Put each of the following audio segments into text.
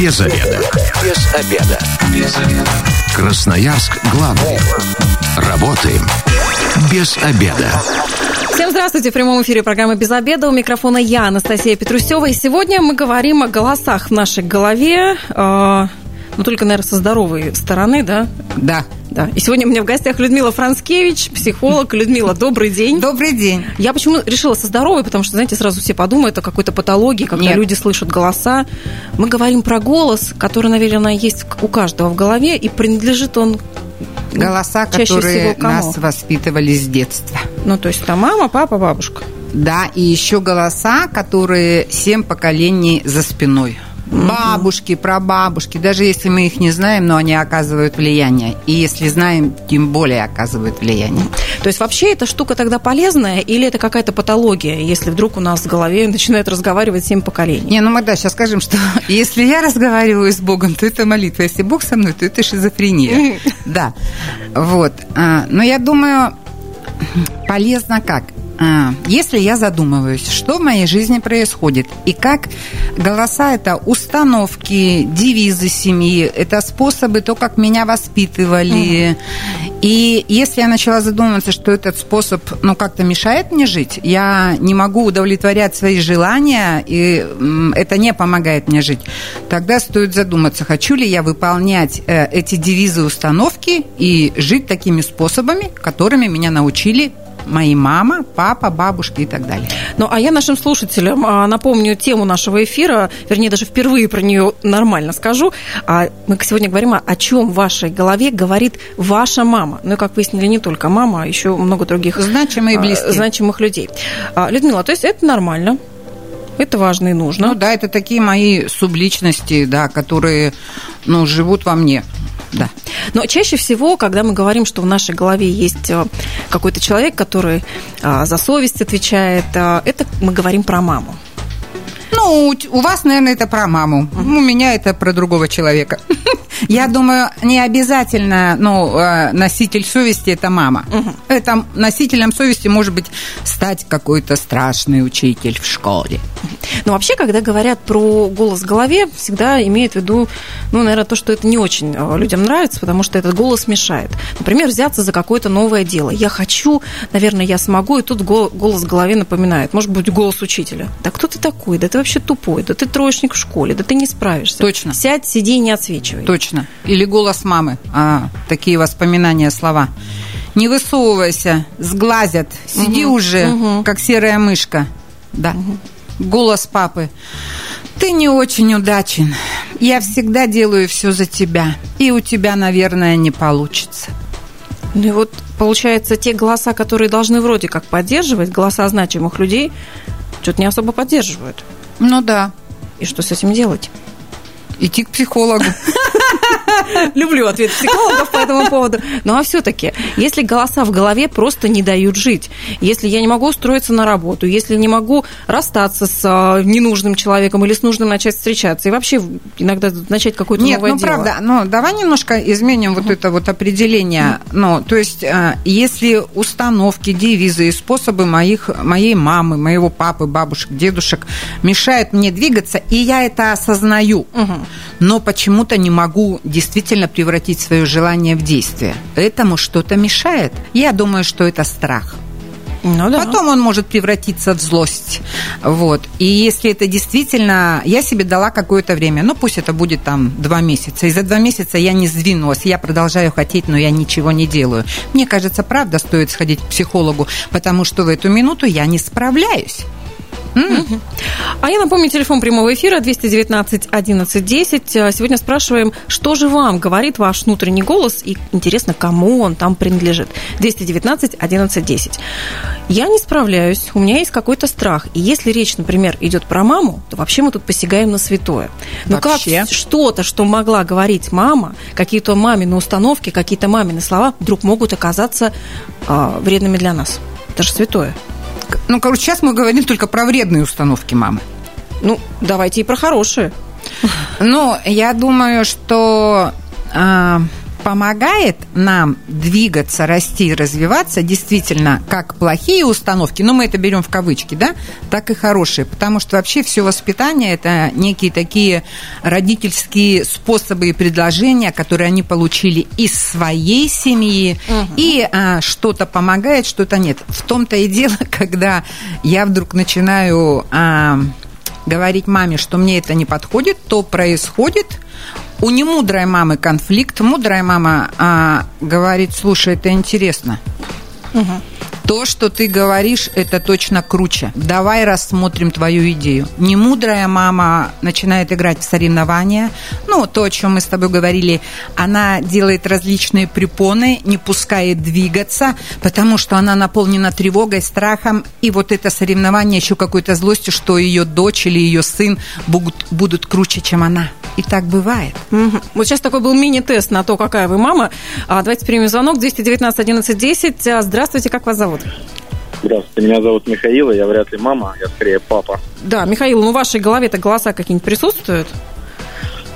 Без обеда. Без обеда. Без обеда. Красноярск главный. Работаем без обеда. Всем здравствуйте. В прямом эфире программы «Без обеда». У микрофона я, Анастасия Петрусева. И сегодня мы говорим о голосах в нашей голове. Э, ну, только, наверное, со здоровой стороны, да? Да. Да. И сегодня у меня в гостях Людмила Францкевич, психолог. Людмила, добрый день. Добрый день. Я почему решила со здоровой, потому что, знаете, сразу все подумают о какой-то патологии, когда Нет. люди слышат голоса. Мы говорим про голос, который, наверное, есть у каждого в голове, и принадлежит он Голоса, Чаще которые нас воспитывали с детства. Ну, то есть там мама, папа, бабушка. Да, и еще голоса, которые семь поколений за спиной бабушки, прабабушки, даже если мы их не знаем, но они оказывают влияние. И если знаем, тем более оказывают влияние. То есть вообще эта штука тогда полезная или это какая-то патология, если вдруг у нас в голове начинает разговаривать семь поколений? Не, ну мы да, сейчас скажем, что если я разговариваю с Богом, то это молитва. Если Бог со мной, то это шизофрения. Да. Вот. А, но я думаю, полезно как? А, если я задумываюсь, что в моей жизни происходит, и как голоса – это установки, девизы семьи, это способы, то, как меня воспитывали. Угу. И если я начала задумываться, что этот способ, ну, как-то мешает мне жить, я не могу удовлетворять свои желания, и это не помогает мне жить, тогда стоит задуматься, хочу ли я выполнять э, эти девизы, установки и жить такими способами, которыми меня научили мои мама, папа, бабушки и так далее. Ну, а я нашим слушателям а, напомню тему нашего эфира, вернее, даже впервые про нее нормально скажу. А мы сегодня говорим о, чем в вашей голове говорит ваша мама. Ну, и, как выяснили, не только мама, а еще много других значимых, а, близких. значимых людей. Людмила, то есть это нормально? Это важно и нужно. Ну да, это такие мои субличности, да, которые ну, живут во мне. Да. Но чаще всего, когда мы говорим, что в нашей голове есть э, какой-то человек, который э, за совесть отвечает, э, это мы говорим про маму. Ну, у вас, наверное, это про маму. У меня это про другого человека. Я думаю, не обязательно, ну, э, носитель совести это мама. Угу. Это носителем совести может быть стать какой-то страшный учитель в школе. Но вообще, когда говорят про голос в голове, всегда имеют в виду, ну, наверное, то, что это не очень э, людям нравится, потому что этот голос мешает. Например, взяться за какое-то новое дело. Я хочу, наверное, я смогу, и тут голос в голове напоминает. Может быть, голос учителя. Да кто ты такой? Да ты вообще тупой. Да ты троечник в школе. Да ты не справишься. Точно. Сядь, сиди и не отсвечивай. Точно. Или голос мамы. А, такие воспоминания, слова. Не высовывайся, сглазят. Сиди угу, уже, угу. как серая мышка. Да. Угу голос папы. Ты не очень удачен. Я всегда делаю все за тебя. И у тебя, наверное, не получится. Ну и вот, получается, те голоса, которые должны вроде как поддерживать, голоса значимых людей, что-то не особо поддерживают. Ну да. И что с этим делать? Идти к психологу. Люблю ответ психологов по этому поводу. Ну а все-таки, если голоса в голове просто не дают жить, если я не могу устроиться на работу, если не могу расстаться с а, ненужным человеком или с нужным начать встречаться, и вообще иногда начать какое-то Нет, новое ну, дело. правда, но давай немножко изменим вот это вот определение. Ну, то есть, а, если установки, девизы и способы моих, моей мамы, моего папы, бабушек, дедушек мешают мне двигаться, и я это осознаю, но почему-то не могу действительно превратить свое желание в действие. Этому что-то мешает. Я думаю, что это страх. Ну, да. Потом он может превратиться в злость. Вот. И если это действительно... Я себе дала какое-то время, ну пусть это будет там два месяца. И за два месяца я не сдвинулась. Я продолжаю хотеть, но я ничего не делаю. Мне кажется, правда стоит сходить к психологу, потому что в эту минуту я не справляюсь. Mm-hmm. А я напомню, телефон прямого эфира 219 11 10. Сегодня спрашиваем, что же вам говорит ваш внутренний голос, и интересно, кому он там принадлежит. 219 11 10. Я не справляюсь, у меня есть какой-то страх. И если речь, например, идет про маму, то вообще мы тут посягаем на святое. Но ну вообще? как что-то, что могла говорить мама, какие-то мамины установки, какие-то мамины слова, вдруг могут оказаться э, вредными для нас. Это же святое. Ну, короче, сейчас мы говорим только про вредные установки мамы. Ну, давайте и про хорошие. Ну, я думаю, что э, помогает нам двигаться, расти, развиваться действительно как плохие установки, но мы это берем в кавычки, да, так и хорошие, потому что вообще все воспитание это некие такие родительские способы и предложения, которые они получили из своей семьи, угу. и а, что-то помогает, что-то нет. В том-то и дело, когда я вдруг начинаю а, говорить маме, что мне это не подходит, то происходит у немудрой мамы конфликт. Мудрая мама а, говорит, слушай, это интересно. Угу. То, что ты говоришь, это точно круче. Давай рассмотрим твою идею. Немудрая мама начинает играть в соревнования. Ну, то, о чем мы с тобой говорили, она делает различные препоны, не пускает двигаться, потому что она наполнена тревогой, страхом, и вот это соревнование еще какой-то злостью, что ее дочь или ее сын будут, будут круче, чем она. И так бывает. Угу. Вот сейчас такой был мини-тест на то, какая вы мама. А, давайте примем звонок 219 11 10. Здравствуйте, как вас зовут? Здравствуйте, меня зовут Михаил, я вряд ли мама, я скорее папа. Да, Михаил, ну в вашей голове-то голоса какие-нибудь присутствуют?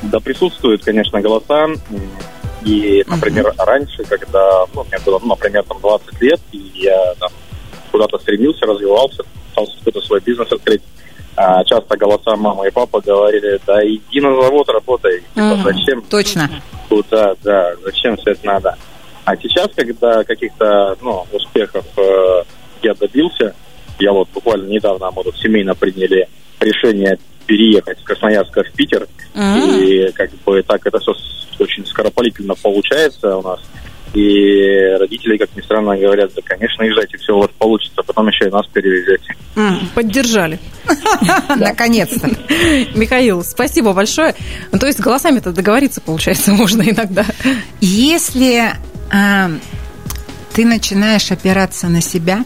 Да, присутствуют, конечно, голоса. И, например, uh-huh. раньше, когда, ну, мне было, ну, например, там 20 лет, и я там куда-то стремился, развивался, пытался какой-то свой бизнес открыть, а, часто голоса мама и папа говорили, да иди на завод работай, uh-huh. зачем? Точно. Куда, да, зачем все это надо? А сейчас, когда каких-то ну, успехов э, я добился, я вот буквально недавно мы тут семейно приняли решение переехать с Красноярска в Питер, mm-hmm. и как бы так это все очень скоропалительно получается у нас. И родители, как ни странно, говорят, да, конечно, езжайте, все у вас получится, потом еще и нас перевезете. Поддержали. Наконец-то. Михаил, спасибо большое. Ну, то есть голосами-то договориться, получается, можно иногда. Если а, ты начинаешь опираться на себя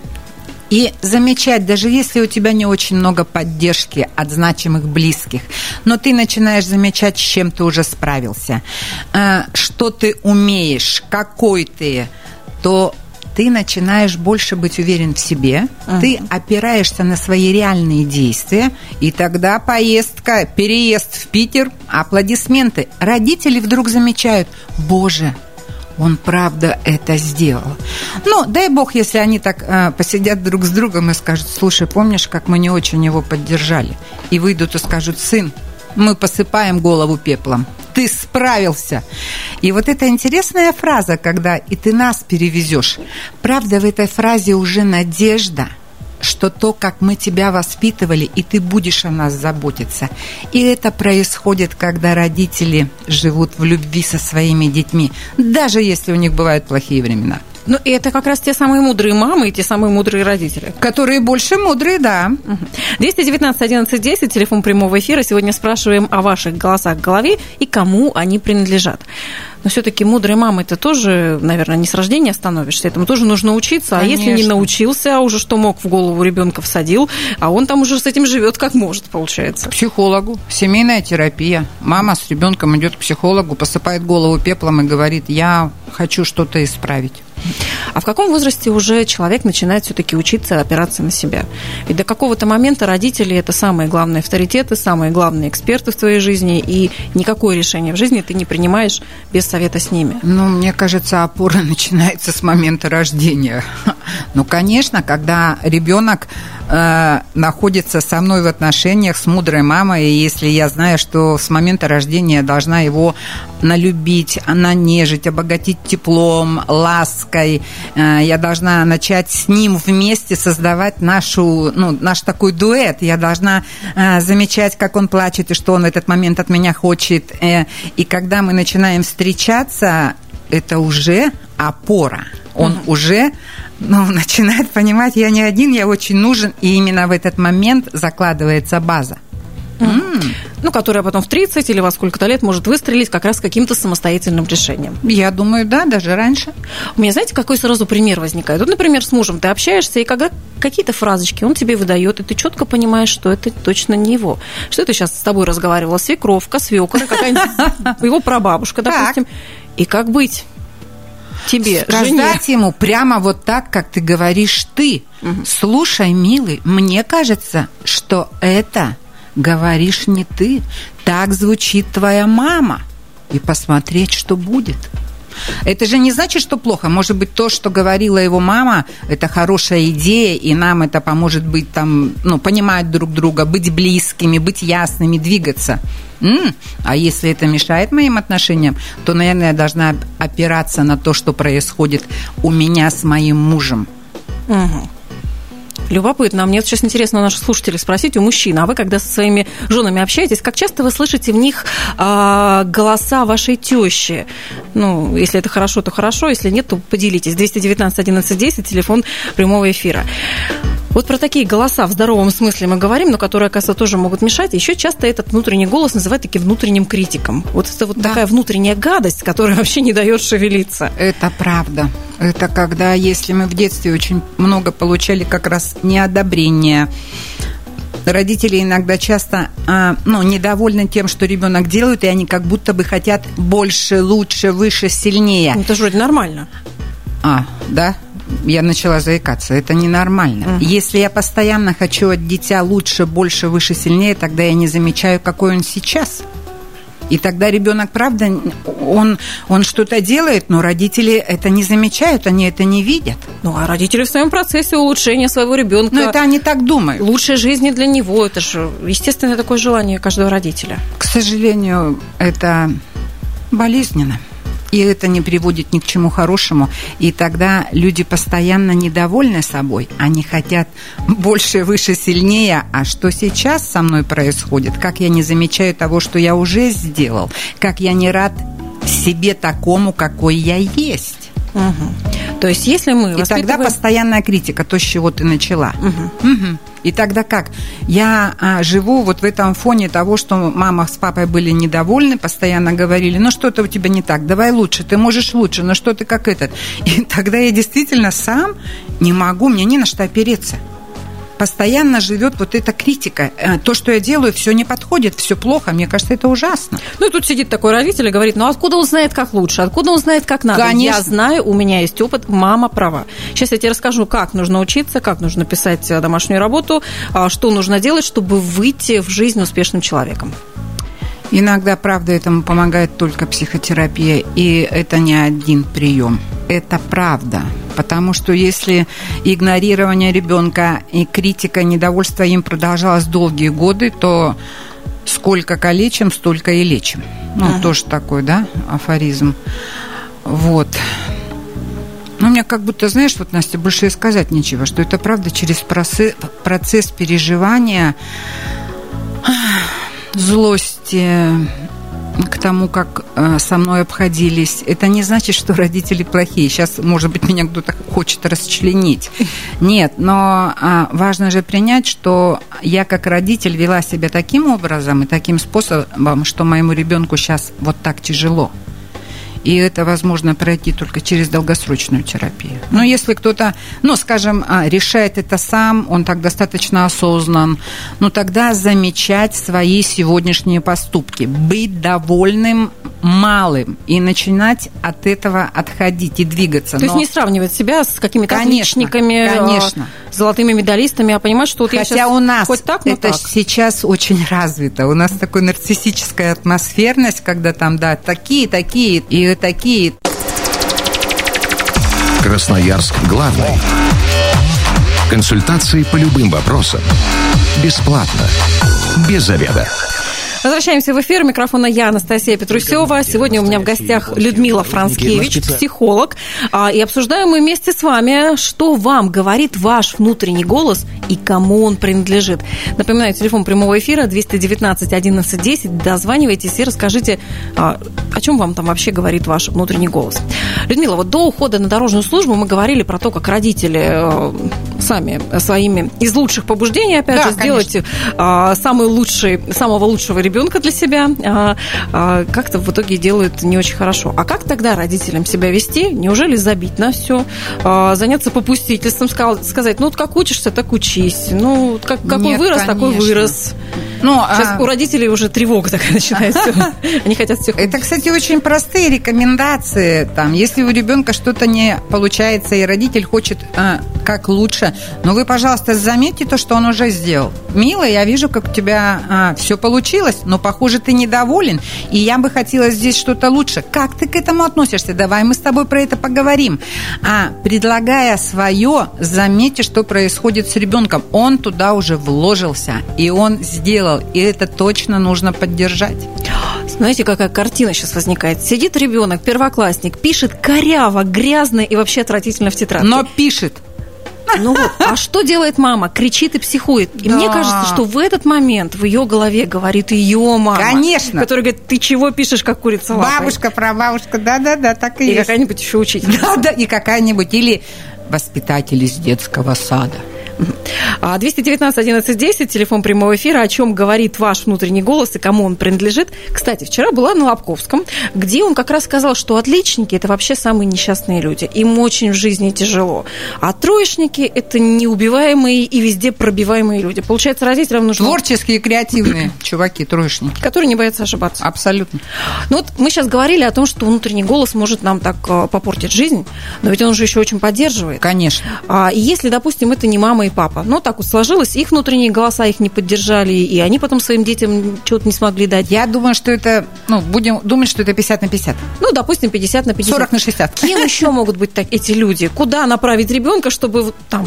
и замечать, даже если у тебя не очень много поддержки от значимых близких, но ты начинаешь замечать, с чем ты уже справился, а, что ты умеешь, какой ты, то ты начинаешь больше быть уверен в себе, uh-huh. ты опираешься на свои реальные действия, и тогда поездка, переезд в Питер, аплодисменты. Родители вдруг замечают, боже, он правда это сделал. Ну, дай бог, если они так э, посидят друг с другом и скажут, слушай, помнишь, как мы не очень его поддержали? И выйдут и скажут, сын, мы посыпаем голову пеплом. Ты справился. И вот эта интересная фраза, когда и ты нас перевезешь. Правда, в этой фразе уже надежда – что то, как мы тебя воспитывали, и ты будешь о нас заботиться. И это происходит, когда родители живут в любви со своими детьми, даже если у них бывают плохие времена. Ну, и это как раз те самые мудрые мамы и те самые мудрые родители. Которые больше мудрые, да. 219 11 10, телефон прямого эфира. Сегодня спрашиваем о ваших голосах в голове и кому они принадлежат. Но все-таки мудрой мамой ты тоже, наверное, не с рождения становишься. Этому тоже нужно учиться. Конечно. А если не научился, а уже что мог в голову ребенка всадил, а он там уже с этим живет как может, получается. К психологу. Семейная терапия. Мама с ребенком идет к психологу, посыпает голову пеплом и говорит, я хочу что-то исправить. А в каком возрасте уже человек начинает все-таки учиться опираться на себя? Ведь до какого-то момента родители это самые главные авторитеты, самые главные эксперты в твоей жизни, и никакое решение в жизни ты не принимаешь без совета с ними. Ну, мне кажется, опора начинается с момента рождения. Ну, конечно, когда ребенок э, находится со мной в отношениях с мудрой мамой, и если я знаю, что с момента рождения должна его налюбить, нанежить, обогатить теплом, лаской, э, я должна начать с ним вместе создавать нашу, ну, наш такой дуэт. Я должна э, замечать, как он плачет и что он в этот момент от меня хочет. Э, и когда мы начинаем встречаться, это уже опора. Он mm-hmm. уже ну, начинает понимать, я не один, я очень нужен, и именно в этот момент закладывается база. Mm. Ну, которая потом в 30 или во сколько-то лет может выстрелить как раз каким-то самостоятельным решением. Я думаю, да, даже раньше. У меня, знаете, какой сразу пример возникает? Вот, например, с мужем ты общаешься, и когда какие-то фразочки он тебе выдает, и ты четко понимаешь, что это точно не его. Что это сейчас с тобой разговаривала свекровка, свекра, какая-нибудь его прабабушка, допустим. И как быть? Тебе, Сказать жене. ему прямо вот так, как ты говоришь ты. Угу. Слушай, милый, мне кажется, что это говоришь не ты. Так звучит твоя мама. И посмотреть, что будет. Это же не значит, что плохо. Может быть, то, что говорила его мама, это хорошая идея, и нам это поможет быть там, ну, понимать друг друга, быть близкими, быть ясными, двигаться. М-м, а если это мешает моим отношениям, то, наверное, я должна опираться на то, что происходит у меня с моим мужем. Угу. Любопытно. Мне сейчас интересно наших слушателей спросить, у мужчин, а вы, когда со своими женами общаетесь, как часто вы слышите в них а, голоса вашей тещи? Ну, если это хорошо, то хорошо, если нет, то поделитесь. 219 11 10, телефон прямого эфира. Вот про такие голоса в здоровом смысле мы говорим, но которые, оказывается, тоже могут мешать. Еще часто этот внутренний голос называют таким внутренним критиком. Вот это вот да. такая внутренняя гадость, которая вообще не дает шевелиться. Это правда. Это когда, если мы в детстве очень много получали как раз неодобрения, родители иногда часто а, ну, недовольны тем, что ребенок делает, и они как будто бы хотят больше, лучше, выше, сильнее. Ну, это же вроде нормально. А, да? Я начала заикаться. Это ненормально. Угу. Если я постоянно хочу от дитя лучше, больше, выше, сильнее, тогда я не замечаю, какой он сейчас. И тогда ребенок, правда, он, он что-то делает, но родители это не замечают, они это не видят. Ну, а родители в своем процессе улучшения своего ребенка. Ну, это они так думают. Лучшей жизни для него. Это же естественное такое желание каждого родителя. К сожалению, это болезненно и это не приводит ни к чему хорошему. И тогда люди постоянно недовольны собой, они хотят больше, выше, сильнее. А что сейчас со мной происходит? Как я не замечаю того, что я уже сделал? Как я не рад себе такому, какой я есть? Угу. То есть, если мы И воспитываем... тогда постоянная критика, то, с чего ты начала. Угу. Угу. И тогда как? Я а, живу вот в этом фоне того, что мама с папой были недовольны, постоянно говорили, ну что-то у тебя не так, давай лучше, ты можешь лучше, но что ты как этот. И тогда я действительно сам не могу, мне не на что опереться постоянно живет вот эта критика. Э, то, что я делаю, все не подходит, все плохо. Мне кажется, это ужасно. Ну и тут сидит такой родитель и говорит, ну откуда он знает, как лучше? Откуда он знает, как надо? Конечно. Я знаю, у меня есть опыт, мама права. Сейчас я тебе расскажу, как нужно учиться, как нужно писать э, домашнюю работу, а, что нужно делать, чтобы выйти в жизнь успешным человеком. Иногда, правда, этому помогает только психотерапия, и это не один прием. Это правда. Потому что если игнорирование ребенка и критика, недовольство им продолжалось долгие годы, то сколько калечим, столько и лечим. Ну, ага. тоже такой, да, афоризм. Вот. Ну, мне как будто, знаешь, вот, Настя, больше и сказать нечего, что это правда через процесс, процесс переживания злости к тому, как э, со мной обходились, это не значит, что родители плохие. Сейчас, может быть, меня кто-то хочет расчленить. Нет, но а, важно же принять, что я как родитель вела себя таким образом и таким способом, что моему ребенку сейчас вот так тяжело. И это возможно пройти только через долгосрочную терапию. Но если кто-то, ну, скажем, а, решает это сам, он так достаточно осознан, ну, тогда замечать свои сегодняшние поступки, быть довольным малым и начинать от этого отходить и двигаться. То Но... есть не сравнивать себя с какими-то конечно, отличниками, а, конечно. золотыми медалистами, а понимать, что вот Хотя я у нас хоть так, но это так. сейчас очень развито. У нас такой нарциссическая атмосферность, когда там, да, такие, такие и такие. Красноярск главный. Консультации по любым вопросам. Бесплатно. Без заведа. Возвращаемся в эфир. Микрофона я, Анастасия Петрусева. Сегодня у меня в гостях Людмила Франскевич, психолог. А, и обсуждаем мы вместе с вами, что вам говорит ваш внутренний голос и кому он принадлежит. Напоминаю, телефон прямого эфира 219 11 10. Дозванивайтесь и расскажите, а, о чем вам там вообще говорит ваш внутренний голос. Людмила, вот до ухода на дорожную службу мы говорили про то, как родители э, сами своими из лучших побуждений, опять да, же, сделать конечно. самый лучший, самого лучшего ребенка для себя, а, а, как-то в итоге делают не очень хорошо. А как тогда родителям себя вести? Неужели забить на все, а, заняться попустительством, сказать, ну вот как учишься, так учись. Ну, как, какой Нет, вырос, конечно. такой вырос. Ну, Сейчас а... у родителей уже тревога такая начинается. Они хотят всех. Это, кстати, очень простые рекомендации. Там, если у ребенка что-то не получается, и родитель хочет а, как лучше, но вы, пожалуйста, заметьте то, что он уже сделал. Мила, я вижу, как у тебя а, все получилось, но, похоже, ты недоволен, и я бы хотела здесь что-то лучше. Как ты к этому относишься? Давай мы с тобой про это поговорим. А предлагая свое, заметьте, что происходит с ребенком. Он туда уже вложился, и он сделал, и это точно нужно поддержать. Знаете, какая картина сейчас возникает? Сидит ребенок, первоклассник, пишет коряво, грязно и вообще отвратительно в тетрадке. Но пишет. Ну вот, а что делает мама? Кричит и психует. И Да. мне кажется, что в этот момент в ее голове говорит ее мама. Конечно. Которая говорит, ты чего пишешь, как курица лапой?» Бабушка, прабабушка, да-да-да, так и, И есть. какая-нибудь еще учительница. Да, да, и какая-нибудь, или воспитатель из детского сада. А 219 11 10, телефон прямого эфира, о чем говорит ваш внутренний голос и кому он принадлежит. Кстати, вчера была на Лобковском, где он как раз сказал, что отличники – это вообще самые несчастные люди. Им очень в жизни тяжело. А троечники – это неубиваемые и везде пробиваемые люди. Получается, родителям нужно... Творческие, креативные чуваки, троечники. Которые не боятся ошибаться. Абсолютно. Ну вот мы сейчас говорили о том, что внутренний голос может нам так э, попортить жизнь, но ведь он же еще очень поддерживает. Конечно. А, и если, допустим, это не мама и папа, ну так вот сложилось, их внутренние голоса их не поддержали, и они потом своим детям чего-то не смогли дать. Я думаю, что это, ну, будем думать, что это 50 на 50. Ну, допустим, 50 на 50. 40 на 60. Кем еще могут быть так, эти люди? Куда направить ребенка, чтобы вот там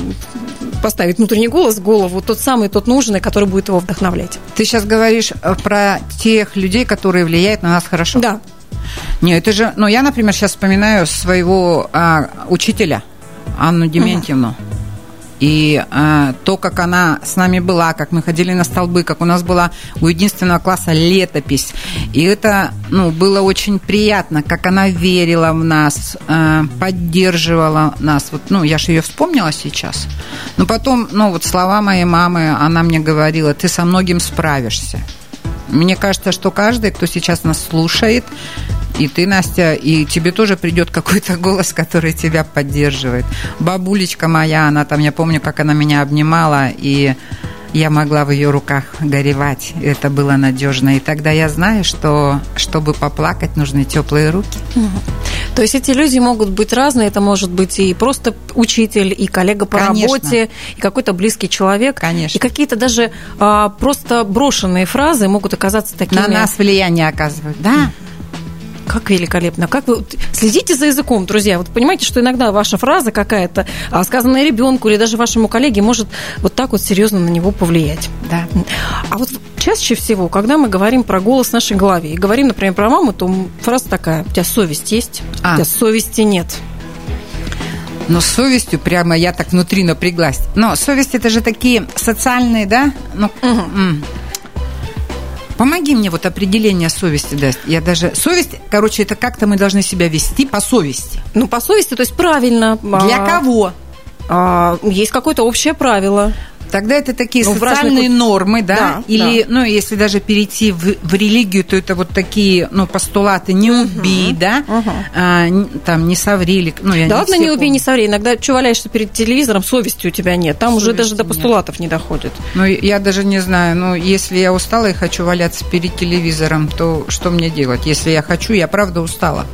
поставить внутренний голос в голову, тот самый, тот нужный, который будет его вдохновлять? Ты сейчас говоришь э, про тех людей, которые влияют на нас хорошо. Да. Не, это же, ну, я, например, сейчас вспоминаю своего а, учителя, Анну Дементьевну. И а, то, как она с нами была, как мы ходили на столбы, как у нас была у единственного класса летопись. И это ну, было очень приятно, как она верила в нас, а, поддерживала нас. Вот, ну, я же ее вспомнила сейчас. Но потом, ну, вот слова моей мамы, она мне говорила, ты со многим справишься. Мне кажется, что каждый, кто сейчас нас слушает, и ты, Настя, и тебе тоже придет какой-то голос, который тебя поддерживает. Бабулечка моя, она там, я помню, как она меня обнимала, и я могла в ее руках горевать. Это было надежно. И тогда я знаю, что чтобы поплакать, нужны теплые руки. То есть эти люди могут быть разные. Это может быть и просто учитель, и коллега по Конечно. работе, и какой-то близкий человек. Конечно. И какие-то даже а, просто брошенные фразы могут оказаться такими. На нас влияние оказывают. Да. Как великолепно. Как вы следите за языком, друзья. Вот понимаете, что иногда ваша фраза какая-то, а, сказанная ребенку или даже вашему коллеге, может вот так вот серьезно на него повлиять. Да. А вот чаще всего, когда мы говорим про голос в нашей голове и говорим, например, про маму, то фраза такая: у тебя совесть есть, А. у тебя совести нет. Но с совестью прямо я так внутри напряглась. Но совесть это же такие социальные, да? Ну, м. Помоги мне вот определение совести даст. Я даже совесть, короче, это как-то мы должны себя вести по совести. Ну, по совести, то есть правильно. Для А, кого? а, есть какое-то общее правило. Тогда это такие Ну, разных социальные вот- нормы, да? Да, Или, да. ну, если даже перейти в, в религию, то это вот такие, ну, постулаты «не убей», да? А, н- там, «не соври», или, ну, я да не ладно, не убей, помню. не соври. Иногда что валяешься перед телевизором, совести у тебя нет. Там уже Совести даже до нет. постулатов не доходит. Ну, я даже не знаю, ну, если я устала и хочу валяться перед телевизором, то что мне делать? Если я хочу, я правда устала.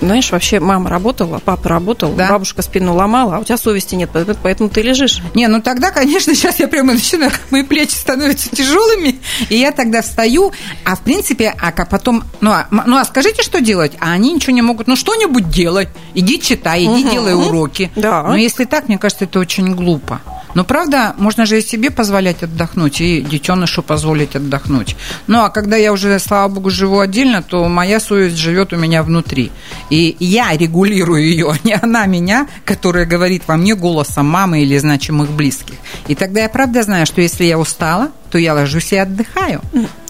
Знаешь, вообще мама работала, папа работал, Да. бабушка спину ломала, а у тебя совести нет, поэтому- ты лежишь. Не, ну тогда, конечно, сейчас я прямо начинаю, мои плечи становятся тяжелыми, и я тогда встаю, а в принципе, а потом, ну а, ну а скажите, что делать? А они ничего не могут, ну что-нибудь делай, иди читай, иди Мгм. делай уроки. Да. Но если так, мне кажется, это очень глупо. Но правда, можно же и себе позволять отдохнуть, и детенышу позволить отдохнуть. Ну а когда я уже, слава богу, живу отдельно, то моя совесть живет у меня внутри. И я регулирую ее, а не она меня, которая говорит во мне голосом мамы или значимых близких. И тогда я правда знаю, что если я устала, то я ложусь и отдыхаю.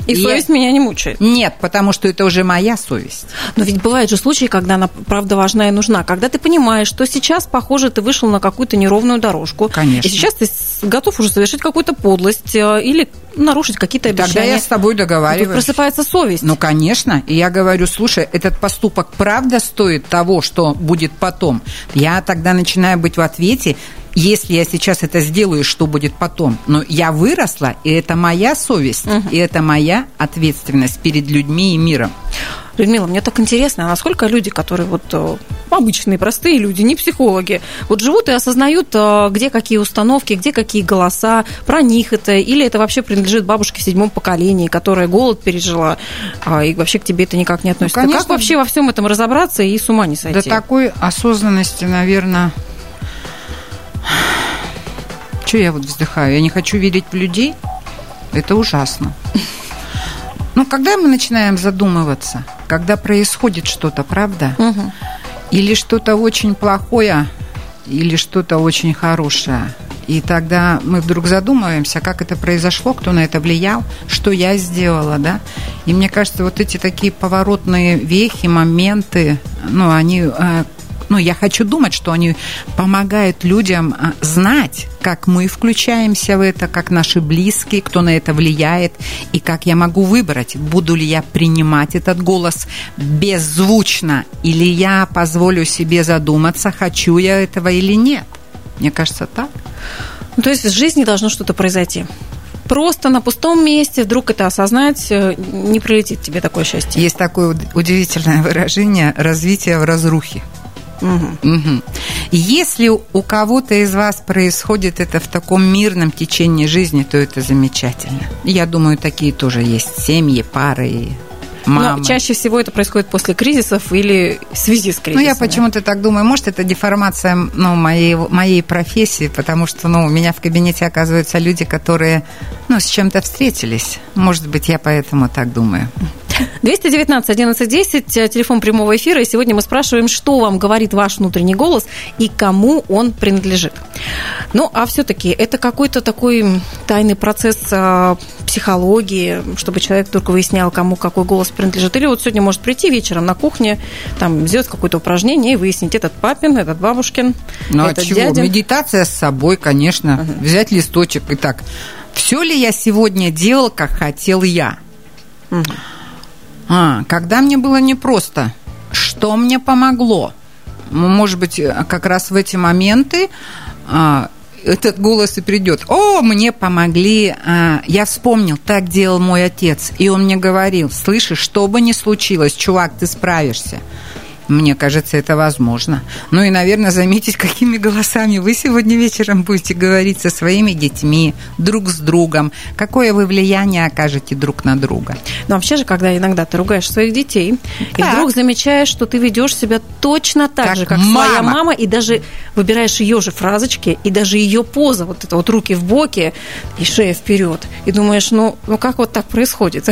И, я- совесть меня не мучает. Нет, потому что это уже моя совесть. Но ведь бывают же случаи, когда она правда важна и нужна. Когда ты понимаешь, что сейчас, похоже, ты вышел на какую-то неровную дорожку. Конечно. И сейчас ты готов уже совершить какую-то подлость э, или нарушить какие-то Тогда обещания. я с тобой И тут договариваюсь. просыпается совесть. Ну, конечно. И я говорю, слушай, этот поступок правда стоит того, что будет потом? Я тогда начинаю быть в ответе. Если я сейчас это сделаю, что будет потом? Но я выросла, и это моя совесть, угу. и это моя ответственность перед людьми и миром. Людмила, мне так интересно, а насколько люди, которые вот э, обычные, простые люди, не психологи, вот живут и осознают, э, где какие установки, где какие голоса, про них это, или это вообще принадлежит бабушке в седьмом поколении, которая голод пережила, а, и вообще к тебе это никак не относится. Ну, конечно, как вообще во всем этом разобраться и с ума не сойти? До такой осознанности, наверное, что я вот вздыхаю? Я не хочу верить в людей. Это ужасно. Ну, когда мы начинаем задумываться, когда происходит что-то, правда? Угу. Или что-то очень плохое, или что-то очень хорошее. И тогда мы вдруг задумываемся, как это произошло, кто на это влиял, что я сделала, да. И мне кажется, вот эти такие поворотные вехи, моменты, ну, они э, ну, я хочу думать, что они помогают людям а, знать, как мы включаемся в это, как наши близкие, кто на это влияет, и как я могу выбрать, буду ли я принимать этот голос беззвучно, или я позволю себе задуматься, хочу я этого или нет. Мне кажется, так. Ну, то есть в жизни должно что-то произойти просто на пустом месте вдруг это осознать, э, не прилетит тебе такое счастье. Есть такое удивительное выражение «развитие в разрухе». Угу. Угу. Если у кого-то из вас происходит это в таком мирном течении жизни, то это замечательно. Я думаю, такие тоже есть семьи, пары, мамы. Но чаще всего это происходит после кризисов или в связи с кризисом. Ну, я почему-то так думаю. Может, это деформация ну, моей, моей профессии, потому что ну, у меня в кабинете оказываются люди, которые ну, с чем-то встретились. Может быть, я поэтому так думаю. 219 11 10, телефон прямого эфира. И сегодня мы спрашиваем, что вам говорит ваш внутренний голос и кому он принадлежит. Ну, а все-таки это какой-то такой тайный процесс а, психологии, чтобы человек только выяснял, кому какой голос принадлежит. Или вот сегодня может прийти вечером на кухне, там, сделать какое-то упражнение и выяснить, этот папин, этот бабушкин, ну, этот а чего? дядя. Медитация с собой, конечно. Угу. Взять листочек и так. Все ли я сегодня делал, как хотел я? Угу. А, когда мне было непросто, что мне помогло? Может быть, как раз в эти моменты а, этот голос и придет. О, мне помогли. А, я вспомнил, так делал мой отец. И он мне говорил, слышишь, что бы ни случилось, чувак, ты справишься. Мне кажется, это возможно. Ну и, наверное, заметить, какими голосами вы сегодня вечером будете говорить со своими детьми, друг с другом, какое вы влияние окажете друг на друга. Но вообще же, когда иногда ты ругаешь своих детей, так. и вдруг замечаешь, что ты ведешь себя точно так как же, как мама. своя мама, и даже выбираешь ее же фразочки, и даже ее поза, вот это вот руки в боки и шея вперед, и думаешь, ну, ну как вот так происходит?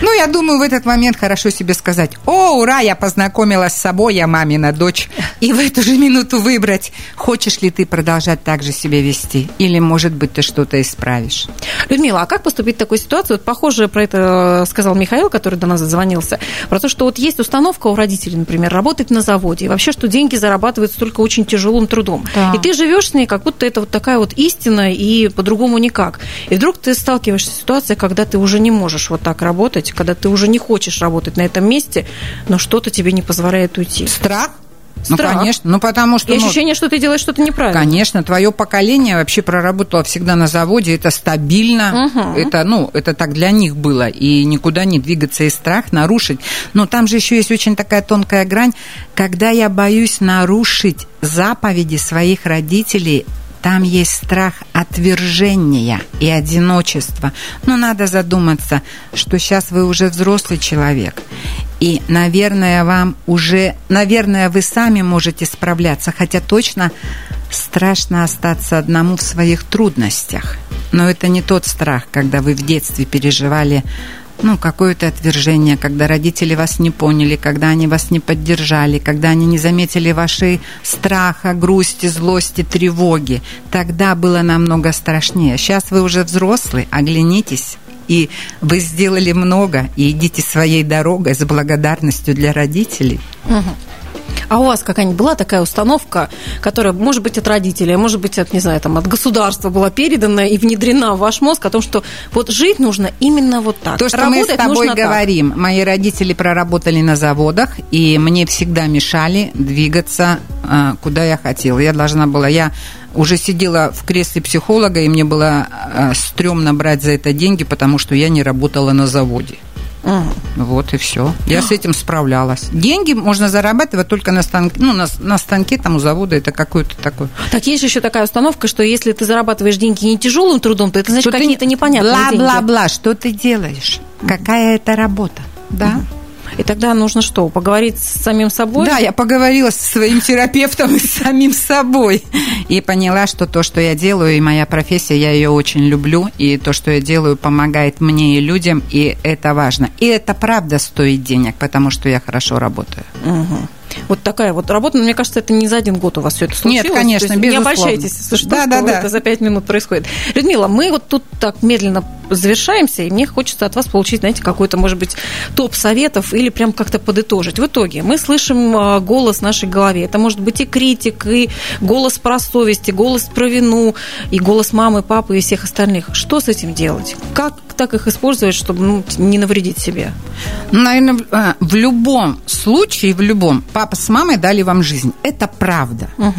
Ну, я думаю, в этот момент хорошо себе сказать, о, ура, я познакомилась с собой, я мамина дочь, и в эту же минуту выбрать, хочешь ли ты продолжать так же себя вести, или, может быть, ты что-то исправишь. Людмила, а как поступить в такой ситуации? Вот похоже про это сказал Михаил, который до нас зазвонился, про то, что вот есть установка у родителей, например, работать на заводе, и вообще, что деньги зарабатываются только очень тяжелым трудом. Да. И ты живешь с ней, как будто это вот такая вот истина, и по-другому никак. И вдруг ты сталкиваешься с ситуацией, когда ты уже не можешь вот так работать, когда ты уже не хочешь работать на этом месте, но что-то тебе не позволяет позволяет уйти? Страх. Ну, Страх. Ну, конечно. Ну, потому что... И ну, ощущение, что ты делаешь что-то неправильно. Конечно. Твое поколение вообще проработало всегда на заводе. Это стабильно. Угу. Это, ну, это так для них было. И никуда не двигаться и страх нарушить. Но там же еще есть очень такая тонкая грань. Когда я боюсь нарушить заповеди своих родителей, там есть страх отвержения и одиночества. Но надо задуматься, что сейчас вы уже взрослый человек. И, наверное, вам уже, наверное, вы сами можете справляться, хотя точно страшно остаться одному в своих трудностях. Но это не тот страх, когда вы в детстве переживали ну, какое-то отвержение, когда родители вас не поняли, когда они вас не поддержали, когда они не заметили вашей страха, грусти, злости, тревоги. Тогда было намного страшнее. Сейчас вы уже взрослый, оглянитесь, и вы сделали много, и идите своей дорогой с благодарностью для родителей. Угу. А у вас какая-нибудь была такая установка, которая, может быть, от родителей, может быть, от, не знаю, там, от государства была передана и внедрена в ваш мозг о том, что вот жить нужно именно вот так. То, что Работать мы с тобой говорим. Так. Мои родители проработали на заводах, и мне всегда мешали двигаться, а, куда я хотела. Я должна была... Я уже сидела в кресле психолога, и мне было э, стрёмно брать за это деньги, потому что я не работала на заводе. Угу. Вот и все. Я с этим справлялась. Деньги можно зарабатывать только на станке, ну, на, на станке там у завода, это какой-то такой. Так есть еще такая установка, что если ты зарабатываешь деньги не тяжелым трудом, то это значит какие-то непонятные бла, деньги. Бла-бла-бла, что ты делаешь? Какая это работа? Да? Угу. И тогда нужно что, поговорить с самим собой? Да, я поговорила со своим терапевтом и с самим собой. И поняла, что то, что я делаю, и моя профессия, я ее очень люблю. И то, что я делаю, помогает мне и людям, и это важно. И это правда стоит денег, потому что я хорошо работаю. Угу. Вот такая вот работа, но мне кажется, это не за один год у вас все это случилось. Нет, конечно, безусловно. Не обольщайтесь, если что, да, что да, да. это за пять минут происходит. Людмила, мы вот тут так медленно завершаемся, и мне хочется от вас получить, знаете, какой-то, может быть, топ советов или прям как-то подытожить. В итоге мы слышим а, голос в нашей голове. Это может быть и критик, и голос про совесть, и голос про вину, и голос мамы, папы и всех остальных. Что с этим делать? Как так их использовать, чтобы ну, не навредить себе? Наверное, э, в любом случае, в любом, папа с мамой дали вам жизнь. Это правда. Угу.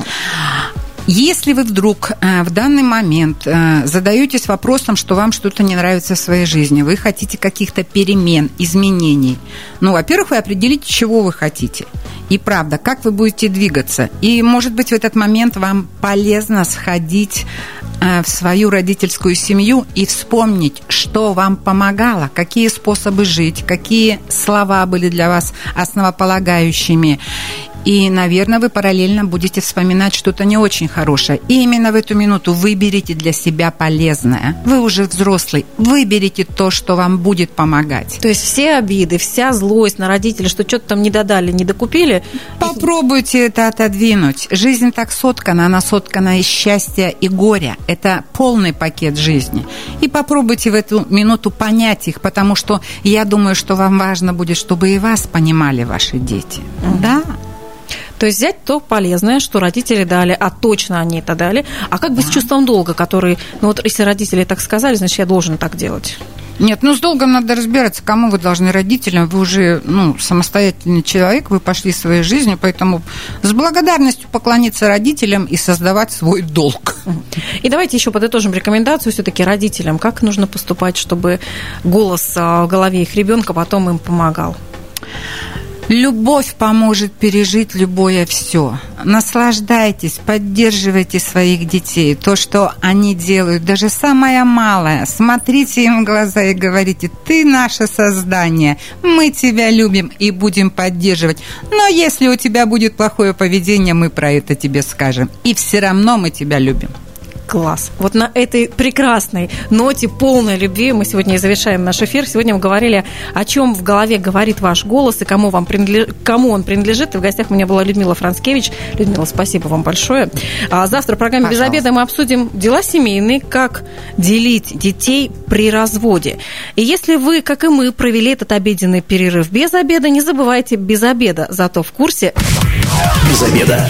Если вы вдруг э, в данный момент э, задаетесь вопросом, что вам что-то не нравится в своей жизни, вы хотите каких-то перемен, изменений, ну, во-первых, вы определите, чего вы хотите. И правда, как вы будете двигаться. И, может быть, в этот момент вам полезно сходить в свою родительскую семью и вспомнить, что вам помогало, какие способы жить, какие слова были для вас основополагающими. И, наверное, вы параллельно будете вспоминать что-то не очень хорошее. И именно в эту минуту выберите для себя полезное. Вы уже взрослый. Выберите то, что вам будет помогать. То есть все обиды, вся злость на родителей, что что-то там не додали, не докупили. Попробуйте это отодвинуть. Жизнь так соткана, она соткана из счастья и горя. Это полный пакет жизни. И попробуйте в эту минуту понять их, потому что я думаю, что вам важно будет, чтобы и вас понимали ваши дети. Mm-hmm. Да? То есть взять то полезное, что родители дали, а точно они это дали, а как бы с чувством долга, который, ну вот если родители так сказали, значит, я должен так делать. Нет, ну с долгом надо разбираться, кому вы должны родителям. Вы уже ну, самостоятельный человек, вы пошли своей жизнью, поэтому с благодарностью поклониться родителям и создавать свой долг. И давайте еще подытожим рекомендацию все-таки родителям. Как нужно поступать, чтобы голос а, в голове их ребенка потом им помогал? Любовь поможет пережить любое все. Наслаждайтесь, поддерживайте своих детей. То, что они делают, даже самое малое. Смотрите им в глаза и говорите, ты наше создание, мы тебя любим и будем поддерживать. Но если у тебя будет плохое поведение, мы про это тебе скажем. И все равно мы тебя любим. Класс. Вот на этой прекрасной ноте полной любви мы сегодня и завершаем наш эфир. Сегодня мы говорили, о чем в голове говорит ваш голос и кому, вам принадлеж... кому он принадлежит. И в гостях у меня была Людмила Францкевич. Людмила, спасибо вам большое. А завтра в программе Пожалуйста. «Без обеда» мы обсудим дела семейные, как делить детей при разводе. И если вы, как и мы, провели этот обеденный перерыв без обеда, не забывайте без обеда, зато в курсе... Без обеда.